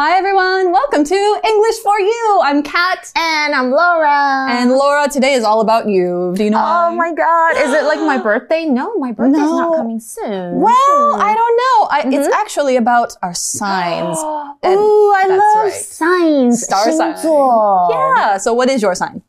Hi everyone, welcome to English for You. I'm Kat. And I'm Laura. And Laura, today is all about you. Do you know Oh why? my god, is it like my birthday? No, my birthday's No. not coming soon. Well, Hmm. I don't know. I, It's actually about our signs. Ooh, I love right. signs. Star sign. 星座. Yeah, so what is your sign?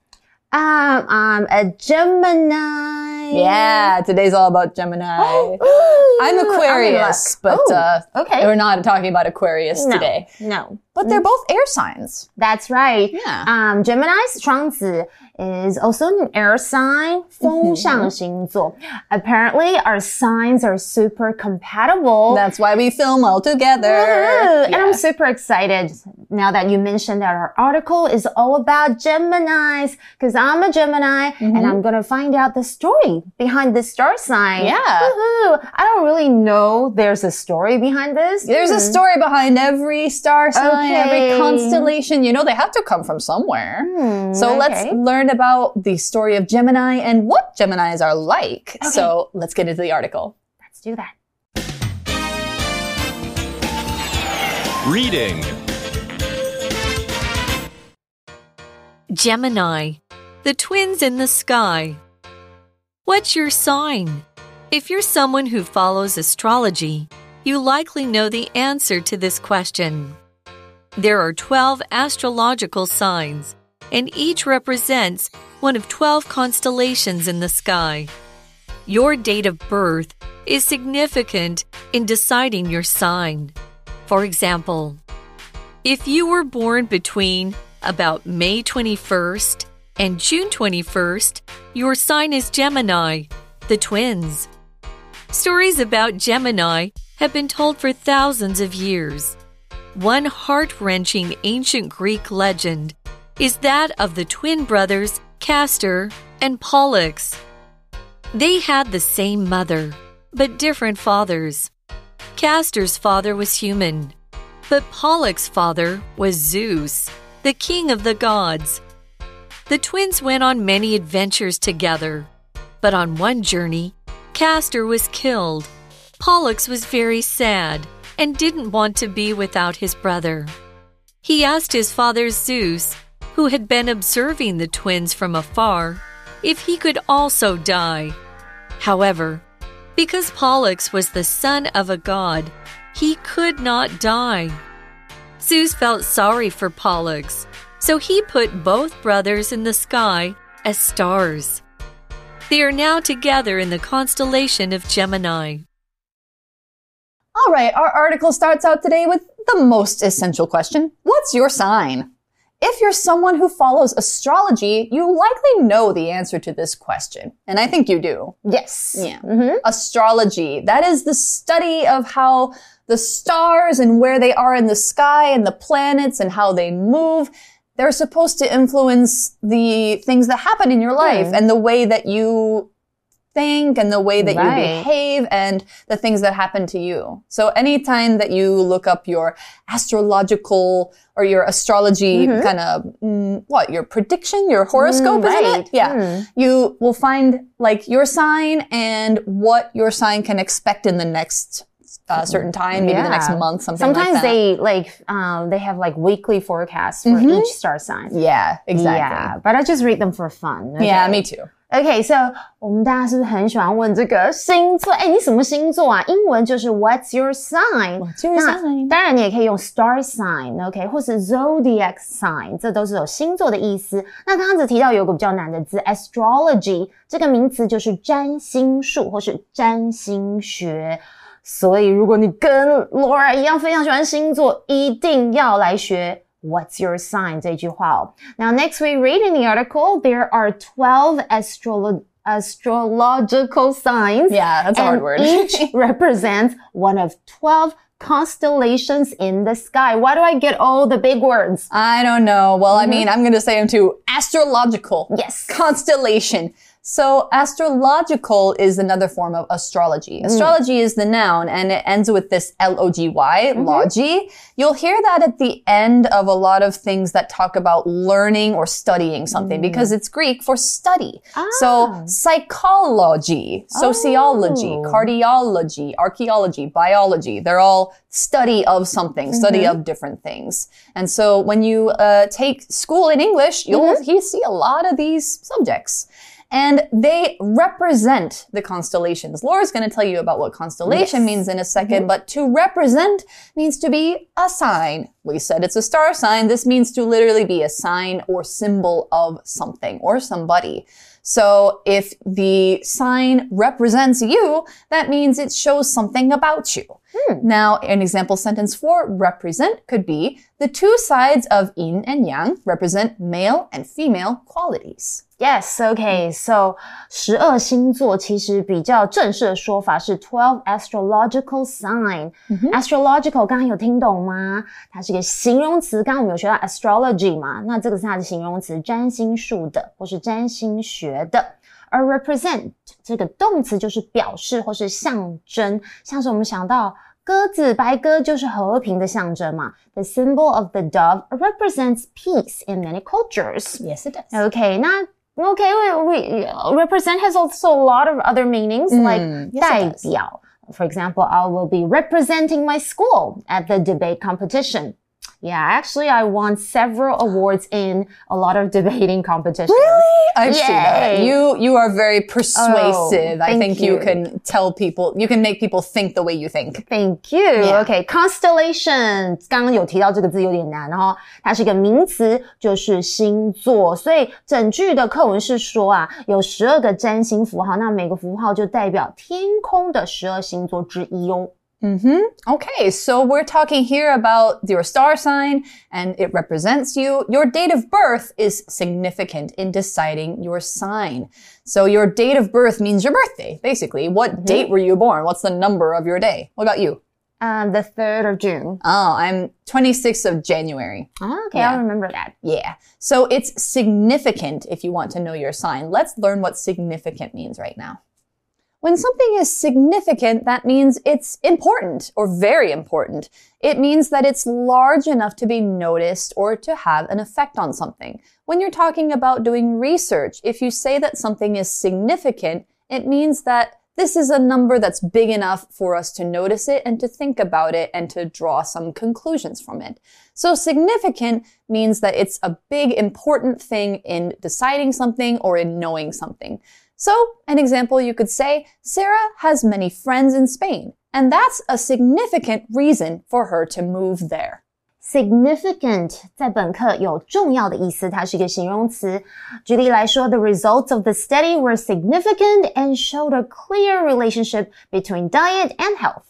Um, I'm a Gemini. Yeah, today's all about Gemini. Ooh, I'm in Aquarius, luck. but Ooh, uh, okay. we're not talking about Aquarius no, today. No. But they're both air signs. That's right. Yeah. Um, Gemini's 双子 is also an air sign, 风象星座. Apparently, our signs are super compatible. That's why we film all together. Ooh, And Yeah. I'm super excited now that you mentioned that our article is all about Geminis because I'm a Gemini and I'm going to find out the story behind this star sign. Yeah. I don't really know there's a story behind this. There's a story behind every star sign, every constellation. You know, they have to come from somewhere. Hmm, So let's learn about the story of Gemini and what Geminis are like. So let's get into the article. Let's do that. Reading Gemini, the twins in the sky. What's your sign? If you're someone who follows astrology, you likely know the answer to this question. There are 12 astrological signs, and each represents one of 12 constellations in the sky. Your date of birth is significant in deciding your sign. For example, if you were born between about May 21st and June 21st, your sign is Gemini, the twins. Stories about Gemini have been told for thousands of years. One heart wrenching ancient Greek legend is that of the twin brothers Castor and Pollux. They had the same mother, but different fathers. Castor's father was human, but Pollux's father was Zeus, the king of the gods. The twins went on many adventures together, but on one journey, Castor was killed. Pollux was very sad and didn't want to be without his brother. He asked his father Zeus, who had been observing the twins from afar, if he could also die. However, because Pollux was the son of a god, he could not die. Zeus felt sorry for Pollux, so he put both brothers in the sky as stars. They are now together in the constellation of Gemini. All right, our article starts out today with the most essential question What's your sign? If you're someone who follows astrology, you likely know the answer to this question. And I think you do. Yes. Yeah. Mm-hmm. Astrology. That is the study of how the stars and where they are in the sky and the planets and how they move. They're supposed to influence the things that happen in your life Hmm. and the way that you think and the way that you behave and the things that happen to you. So anytime that you look up your astrological or your astrology kind of, mm, what, your prediction, your horoscope, isn't it? Yeah Hmm. you will find like your sign and what your sign can expect in the next uh, certain time, maybe the next month, something Sometimes like that. they like um they have like weekly forecasts for Mhm. each star sign. yeah, exactly. Yeah, but I just read them for fun. Yeah, me too. Okay, so 我们大家是不是很喜欢问这个星座？哎，你什么星座啊？英文就是 What's your your 那 sign？当然，你也可以用 star sign，OK，、或是 zodiac sign，这都是有星座的意思。那刚刚只提到有个比较难的字，astrology 这个名词就是占星术或是占星学。所以，如果你跟 Laura 一样非常喜欢星座，一定要来学 What's your sign 这句话哦。Now, next we read in the article, there are 12 astrolo astrological signs. Yeah, that's a hard and word. each represents one of 12 constellations in the sky. Why do I get all the big words? I don't know. Well, I mean, I'm going to say them too. Astrological. Yes. Constellation. So astrological is another form of astrology. Mm. Astrology is the noun and it ends with this L-O-G-Y, mm-hmm. logy. You'll hear that at the end of a lot of things that talk about learning or studying something mm. because it's Greek for study. So ah. psychology, sociology, Oh. cardiology, archaeology, biology, they're all study of something, study mm-hmm. of different things. And so when you uh, take school in English, you'll mm-hmm. you see a lot of these subjects. And they represent the constellations. Laura's going to tell you about what constellation Yes. means in a mm-hmm. 2nd but to represent means to be a sign. We said it's a star sign. This means to literally be a sign or symbol of something or somebody. So if the sign represents you, that means it shows something about you. Now, an example sentence for represent could be the two sides of yin and yang represent male and female qualities. Yes, okay. So 十二星座其实比较正式的说法是 twelve astrological sign。astrological 刚刚有听懂吗？它是一个 形容词。刚刚我们有学到 astrology 嘛，那这个是它的形容词，占星术的或是占星学的。而 represent 这个动词就是表示或是象征，像是我们想到鸽子，白鸽就是和平的象征嘛。The symbol of the dove represents peace in many cultures. Yes, it does. Okay, not okay. We, we represent has also a lot of other meanings like Mm, yes, it 代 does. 表. For example, I will be representing my school at the debate competition. Yeah, actually, I won several awards in a lot of debating competitions. I've seen that. Yay. You you are very persuasive. I thank think you. you. can tell people you can make people think the way you think. Thank you. Yeah. OK, constellation 刚刚有提到这个字有点难，然后它是一个名词，就是星座。所以整句的课文是说啊，有十二个占星符号，那每个符号就代表天空的十二星座之一哦。 Mm-hmm. Okay, so we're talking here about your star sign and it represents you. Your date of birth is significant in deciding your sign. So your date of birth means your birthday, basically. What date were you born? What's the number of your day? What about you? Um, the 3rd of June. Oh, I'm 26th of January. Ah, okay, Yeah. I'll remember that. Yeah. So it's significant if you want to know your sign. Let's learn what significant means right now. When something is significant, that means it's important or very important. It means that it's large enough to be noticed or to have an effect on something. When you're talking about doing research, if you say that something is significant, it means that this is a number that's big enough for us to notice it and to think about it and to draw some conclusions from it. So significant means that it's a big important thing in deciding something or in knowing something. So, an example you could say, Sarah has many friends in Spain, and that's a significant reason for her to move there Significant 在本课有重要的意思，它是一个形容词。举例来说，the results of the study were significant and showed a clear relationship between diet and health.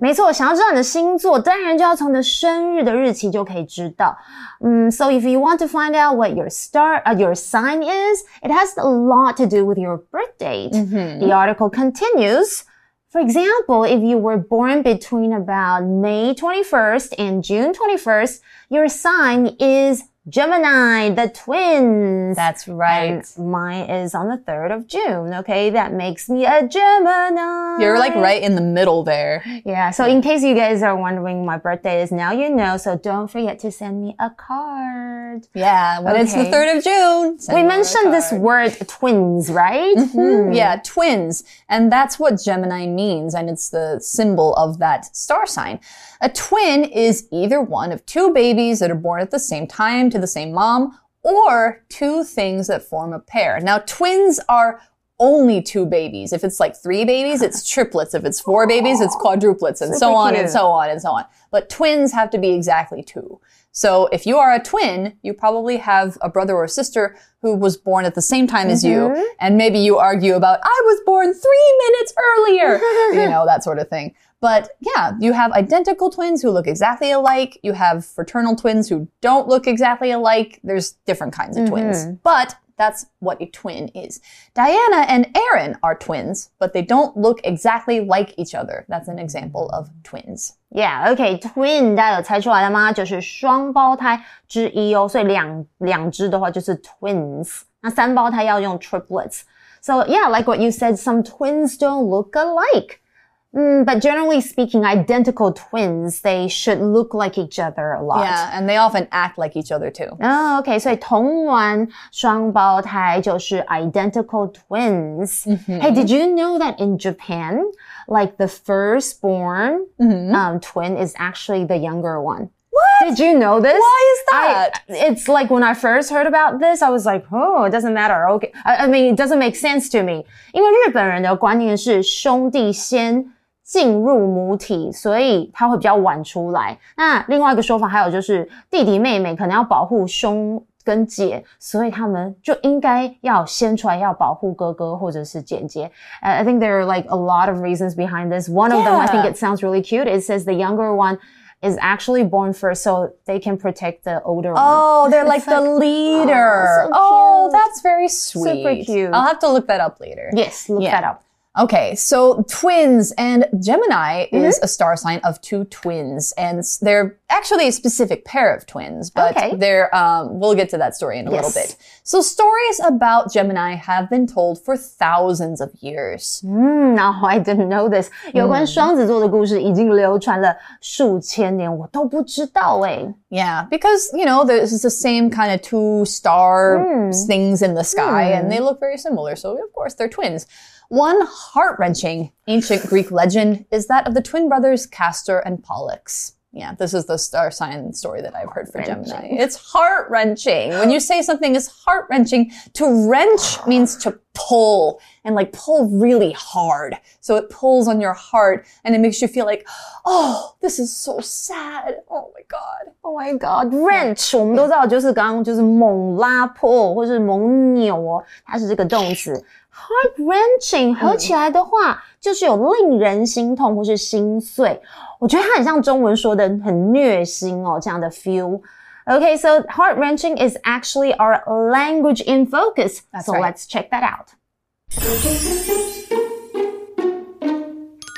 没错，想要知道你的星座，当然就要从你的生日的日期就可以知道。嗯，so if you want to find out what your star, uh, your sign is, it has a lot to do with your birth date. The article continues. For example, if you were born between about May 21st and June 21st, your sign is Gemini, the twins. That's right. And mine is on the 3rd of June. Okay, that makes me a Gemini. You're like right in the middle there. Yeah, so in case you guys are wondering, my birthday is now you know, so don't forget to send me a card. Yeah, when it's the 3rd of June. send We mentioned this word twins, right? Mm, Yeah, twins. And that's what Gemini means, and it's the symbol of that star sign. A twin is either one of two babies that are born at the same time to the same mom, or two things that form a pair. Now, twins are only two babies. If it's like three babies, it's triplets. If it's four babies, it's oh, quadruplets, and so on and so on and so on. But twins have to be exactly two. So if you are a twin, you probably have a brother or sister who was born at the same time as you, mm-hmm. and maybe you argue about, I was born three minutes earlier, you know, that sort of thing. But yeah, you have identical twins who look exactly alike. You have fraternal twins who don't look exactly alike. There's different kinds of twins. Mm-hmm. But that's what a twin is. Diana and Aaron are twins, but they don't look exactly like each other. That's an example of twins. Yeah, okay, twin 大家有猜出来了吗？就是双胞胎之一哦，所以两两只的话就是 twins，那三胞胎要用 triplets。 So yeah, like what you said, some twins don't look alike. Mm, but generally speaking, identical twins, they should look like each other a lot. Yeah, and they often act like each other too. Oh, okay. 所以同卵双胞胎就是 identical twins. Hey, did you know that in Japan, like the firstborn um, twin is actually the younger one? What? Did you know this? Why is I, that? it's like when I first heard about this, I was like, oh, it doesn't matter. Okay. I, I mean, it doesn't make sense to me. 因为日本人的观念是兄弟先 进入母体，所以他会比较晚出来。那另外一个说法还有就是弟弟妹妹可能要保护兄跟姐，所以他们就应该要先出来，要保护哥哥或者是姐姐。Uh, I think there are like a lot of reasons behind this. One of them, I think Yeah. it sounds really cute. It says the younger one is actually born first, so they can protect the older one. Oh, they're like It's the like- leader. so Oh, cute. that's very sweet. cute. I'll have to look that up later. Yes, look Yeah. that up. Okay, so twins and Gemini is a star sign of two twins, and s- they're actually a specific pair of twins, but Okay. they're um, we'll get to that story in a little Yes. bit. So stories about Gemini have been told for thousands of years. 嗯，然后 I didn't know this，有关双子座的故事已经流传了数千年，我都不知道哎。 Yeah, because you know there's the same kind of two star things in the sky, and they look very similar. So of course they're twins. One heart wrenching ancient Greek legend is that of the twin brothers Castor and Pollux. Yeah, this is the star sign story that I've heard for Gemini. It's heart wrenching. When you say something is heart wrenching, to wrench means to pull and like pull really hard. So it pulls on your heart and it makes you feel like, oh, this is so sad. Oh my God. Oh my god, wrench，我们都知道就是刚刚就是猛拉破或是猛扭哦，它是这个动词。 Heart wrenching 合起来的话，就是有令人心痛或是心碎。我觉得它很像中文说的很虐心哦，这样的 feel。Okay, so heart wrenching is actually our language in focus. That's so right. let's check that out.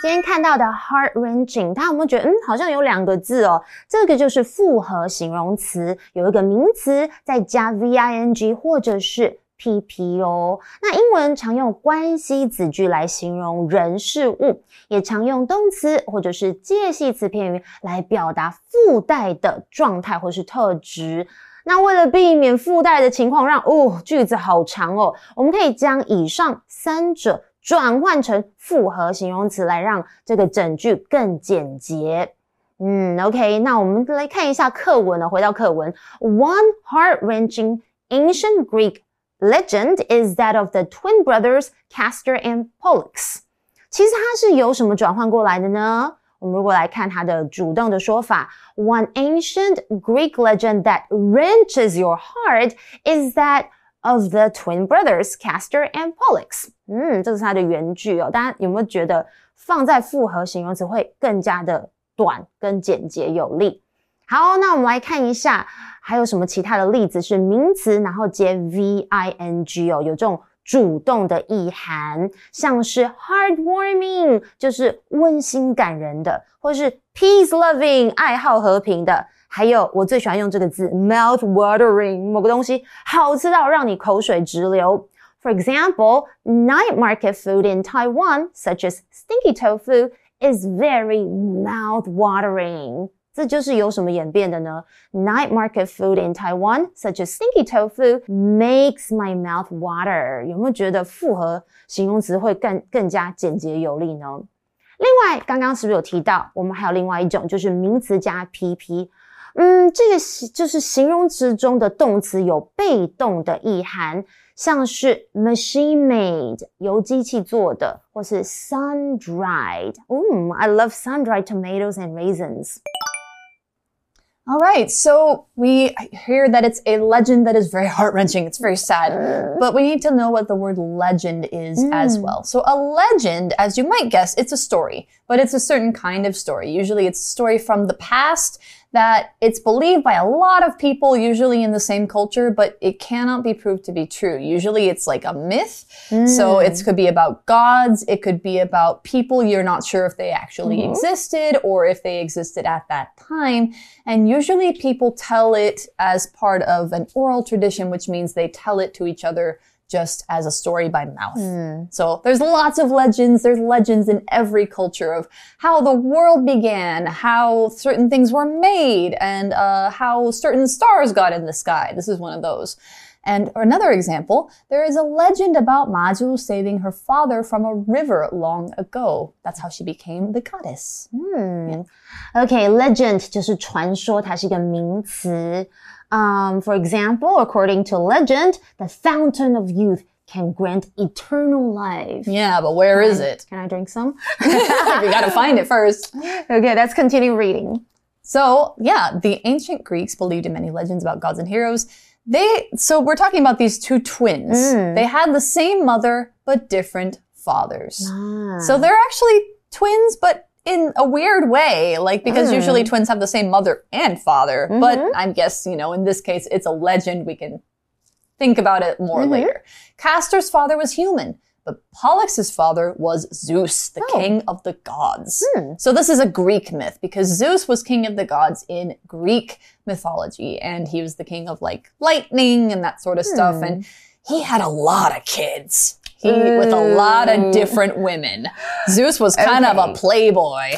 今天看到的 heart wrenching，大家有没有觉得，嗯，好像有两个字哦？这个就是复合形容词，有一个名词再加 v-i-n-g 或者是 pp 哦。那英文常用关系子句来形容人事物，也常用动词或者是介系词片语来表达附带的状态或是特质。那为了避免附带的情况让哦句子好长哦，我们可以将以上三者转换成复合形容词，来让这个整句更简洁。嗯，OK，那我们来看一下课文呢。回到课文，One heart-wrenching ancient Greek legend is that of the twin brothers Castor and Pollux。其实它是由什么转换过来的呢？我们如果来看它的主动的说法，One ancient Greek legend that wrenches your heart is that of the twin brothers Castor and Pollux。嗯，这是它的原句哦。大家有没有觉得放在复合形容词会更加的短、跟简洁有力？ 好，那我们来看一下还有什么其他的例子是名词，然后接 v i n g 哦，有这种主动的意涵，像是 heartwarming 就是温馨感人的，或是 peace loving 爱好和平的。还有我最喜欢用这个字 mouth watering，某个东西好吃到让你口水直流。For example, night market food in Taiwan, such as stinky tofu, is very mouth watering. 这就是由什么演变的呢？Night market food in Taiwan, such as stinky tofu, makes my mouth water. 有没有觉得复合形容词会更更加简洁有力呢？另外，刚刚是不是有提到，我们还有另外一种，就是名词加 pp。嗯，这个是就是形容词中的动词有被动的意涵，像是 machine made 由机器做的，或是 sun dried。嗯，I love sun dried tomatoes and raisins。 All right, so we hear that it's a legend that is very heart wrenching. It's very sad, mm. but we need to know what the word legend is as mm. well. So, a legend, as you might guess, it's a story, but it's a certain kind of story. Usually, it's a story from the past that it's believed by a lot of people, usually in the same culture, but it cannot be proved to be true. Usually, it's like a myth. So, hmm. it could be about gods, it could be about people you're not sure if they actually mm-hmm. existed or if they existed at that time. And usually people tell it as part of an oral tradition, which means they tell it to each other just as a story by mouth. Mm. So there's lots of legends. There's legends in every culture of how the world began, how certain things were made, and uh, how certain stars got in the sky. This is one of those. And another example, there is a legend about Mazu saving her father from a river long ago. That's how she became the goddess. Mm. Yeah. Okay, legend 就是传说，它是一个名词。Um, for example, according to legend, the fountain of youth can grant eternal life. Yeah, but where is it? Can I drink some? we gotta find it first. okay, let's continue reading. So, yeah, the ancient Greeks believed in many legends about gods and heroes. They, so we're talking about these two twins. Mm. They had the same mother, but different fathers. Ah. So they're actually twins, but in a weird way, like because Mm. usually twins have the same mother and father. But Mhm. I guess, you know, in this case, it's a legend. We can think about it more Mhm. later. Castor's father was human, but Pollux's father was Zeus, the Oh. king of the gods. Hmm. So this is a Greek myth because Zeus was king of the gods in Greek mythology and he was the king of like lightning and that sort of stuff Hmm. and he had a lot of kids. He with a lot of different women. Zeus was kind of a playboy.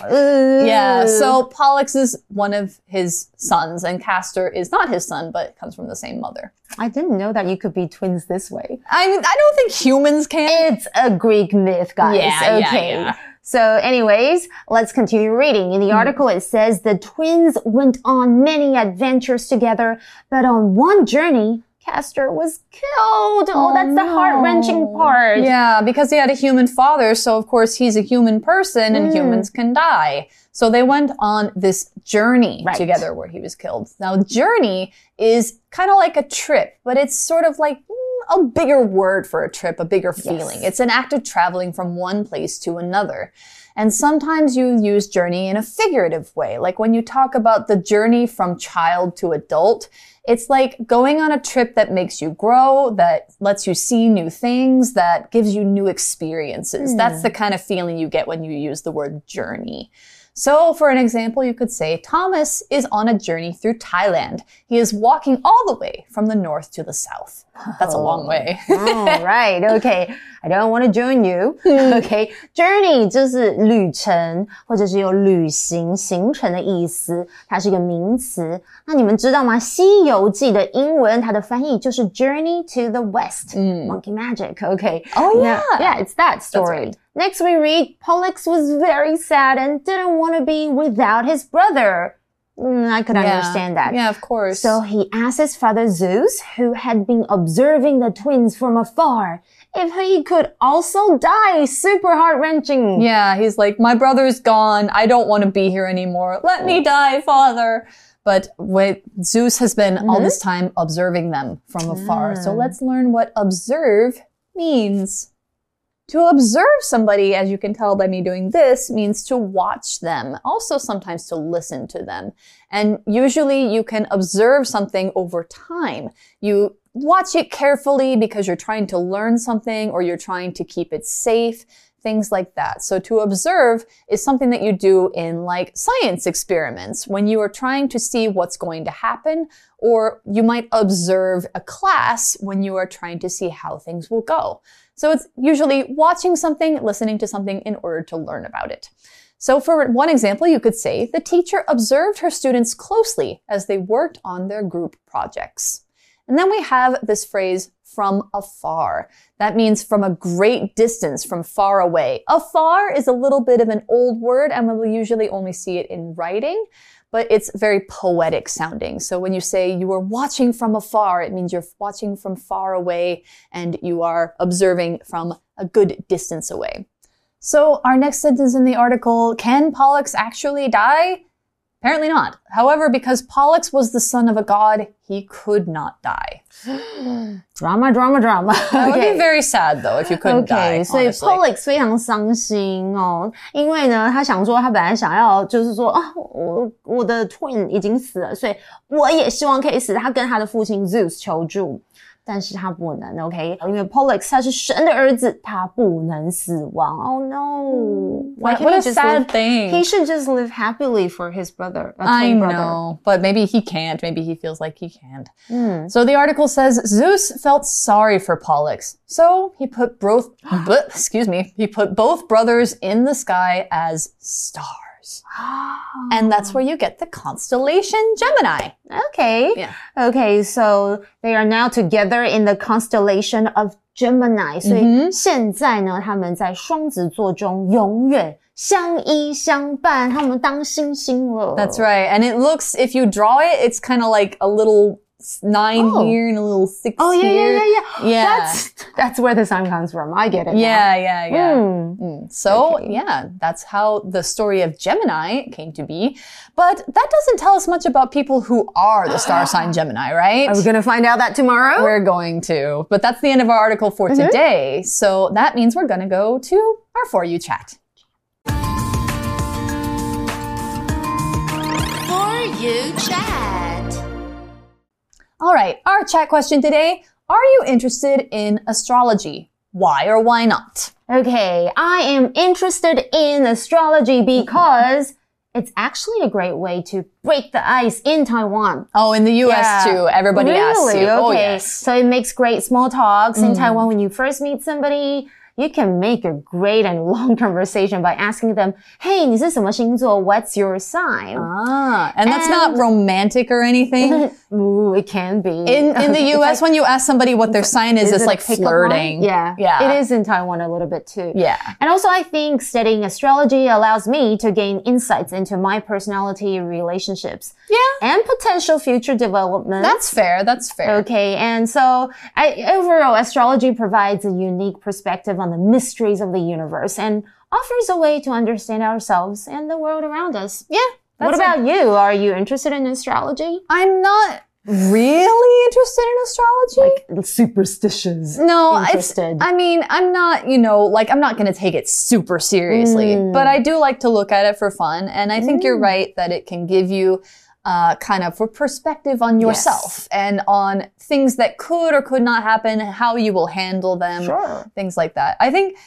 Yeah, so Pollux is one of his sons and Castor is not his son but comes from the same mother. I didn't know that you could be twins this way. I mean, I don't think humans can. It's a Greek myth, guys. Yeah, yeah, okay. yeah. So, anyways, let's continue reading. In the hmm. article, it says the twins went on many adventures together, but on one journey, Castor was killed. Oh, that's the no. heart wrenching part. Yeah, because he had a human father, so of course he's a human person and Mm. humans can die. So they went on this journey Right. together where he was killed. Now, journey is kind of like a trip, but it's sort of like mm, a bigger word for a trip, a bigger feeling. It's an act of traveling from one place to another. And sometimes you use journey in a figurative way. Like when you talk about the journey from child to adult, it's like going on a trip that makes you grow, that lets you see new things, that gives you new experiences. Hmm. That's the kind of feeling you get when you use the word journey. So, for an example, you could say Thomas is on a journey through Thailand. He is walking all the way from the north to the south. That's a long way. All right, okay. I don't want to join you. Okay, journey 就是旅程，或者是有旅行、行程的意思，它是一个名词。那你们知道吗？《西游记》的英文它的翻译就是 Journey to the West。Monkey Magic. Okay. Oh, Now- yeah. yeah, it's that story. right. Next, we read Pollux was very sad and didn't want to be without his brother. Mm, I could understand that. Yeah, of course. So he asked his father Zeus, who had been observing the twins from afar, if he could also die. Super heart wrenching. Yeah, he's like, my brother's gone. I don't want to be here anymore. Let me die, father. But wait, Zeus has been all this time observing them from afar. So let's learn what observe means. To observe somebody, as you can tell by me doing this, means to watch them. Also, sometimes to listen to them. And usually you can observe something over time. You watch it carefully because you're trying to learn something or you're trying to keep it safe things like that. So to observe is something that you do in like science experiments when you are trying to see what's going to happen, or you might observe a class when you are trying to see how things will go. So it's usually watching something, listening to something in order to learn about it. So for one example, you could say the teacher observed her students closely as they worked on their group projects. And then we have this phrase from afar. That means from a great distance, from far away. Afar is a little bit of an old word and we will usually only see it in writing, but it's very poetic sounding. So when you say you are watching from afar, it means you're watching from far away and you are observing from a good distance away. So our next sentence in the article, can Pollux actually die? Apparently not. However, because Pollux was the son of a god, he could not die. Drama, drama, drama. That would be very sad though if you couldn't die. OK，所以 honestly. Pollux 非常伤心哦，因为呢，他想说他本来想要就是说啊，我我的 twin 已经死了，所以我也希望可以死。他跟他的父亲 Zeus 求助。 但是他不能，OK？因为 Pollux 他是神的儿子，他不能死亡。Oh no! Why What, can't what he a just sad live? thing. He should just live happily for his brother. a I twin brother. know, but maybe he can't. Maybe he feels like he can't. Hmm. So the article says Zeus felt sorry for Pollux, so he put both. but, excuse me. He put both brothers in the sky as stars, and that's where you get the constellation Gemini. Okay. Yeah. Okay, so they are now together in the constellation of Gemini. 所嗯以现在呢，他们在双子座中永远相依相伴，他们当星星了。 That's right, and it looks if you draw it, it's kind of like a little nine Oh. here and a little six Oh yeah, yeah, here. yeah, yeah. Yeah. That's that's where the sign comes from. I get it. now. Yeah, yeah, yeah. Hmm. Mm. So, Okay. yeah, that's how the story of Gemini came to be. But that doesn't tell us much about people who are the star sign Gemini, right? Are we gonna find out that tomorrow? We're going to. But that's the end of our article for Mm-hmm. today. So that means we're going to go to our For You chat. For you chat. All right, our chat question today Are you interested in astrology? Why or why not? Okay, I am interested in astrology because it's actually a great way to break the ice in Taiwan. Oh, in the US Yeah. too. Everybody really? asks you. Okay. Oh, yes. Mm. So it makes great small talks in Taiwan when you first meet somebody You can make a great and long conversation by asking them, "Hey, 你是什么星座? What's your sign?" Ah, and that's not And- romantic or anything. Ooh, it can be. In in the It's US, like- when you ask somebody what their sign is, it's it a like pickup line? flirting. Yeah, Yeah. It is in Taiwan a little bit too. Yeah. And also, I think studying astrology allows me to gain insights into my personality, relationships, Yeah. and potential future development. That's fair. That's fair. Okay, and so I, overall, astrology provides a unique perspective on the mysteries of the universe and offers a way to understand ourselves and the world around us. Yeah. what about you? Are you interested in astrology? I'm not really interested in astrology. Superstitious. no, it's, interested. I mean, I'm not, you know, like, I'm not going to take it super seriously, Mm. but I do like to look at it for fun. And I think you're right that it can give you uh, kind of for perspective on yourself and on things that could or could not happen, how you will handle them, Sure. things like that. I think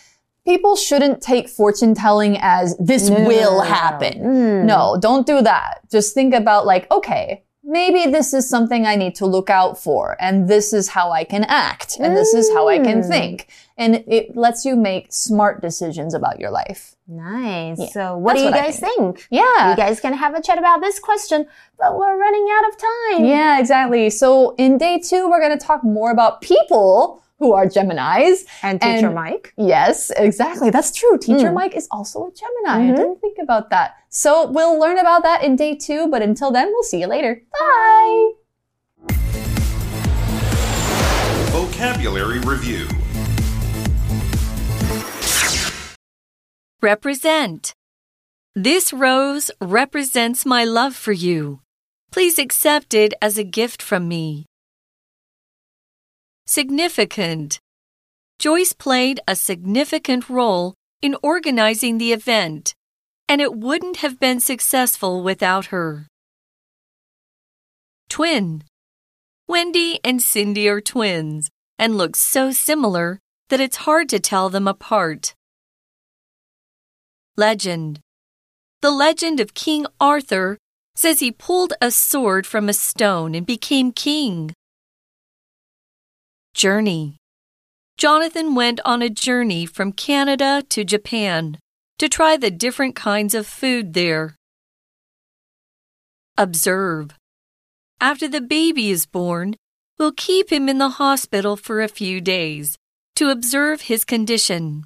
people shouldn't take fortune telling as this will happen. Mm. No, don't do that. Just think about like, okay, maybe this is something I need to look out for, and this is how I can act, and this is how I can Mm. think. And it lets you make smart decisions about your life. Nice. So, what That's do you what guys think? Yeah. You guys can have a chat about this question, but we're running out of time. Yeah, exactly. So in day two, we're going to talk more about people who are Geminis. And teacher And- Mike. Yes, exactly. That's true. Teacher Mm. Mike is also a Gemini. I didn't think about that. So we'll learn about that in day two, but until then, we'll see you later. Bye. Vocabulary Review Represent. This rose represents my love for you. Please accept it as a gift from me. Significant. Joyce played a significant role in organizing the event, and it wouldn't have been successful without her. Twin. Wendy and Cindy are twins and look so similar that it's hard to tell them apart. Legend. The legend of King Arthur says he pulled a sword from a stone and became king. Journey. Jonathan went on a journey from Canada to Japan to try the different kinds of food there. Observe. After the baby is born, we'll keep him in the hospital for a few days to observe his condition.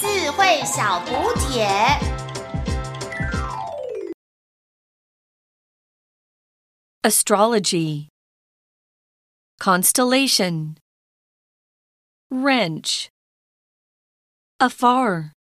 智慧小补帖。 Astrology. Constellation. Wrench. Afar.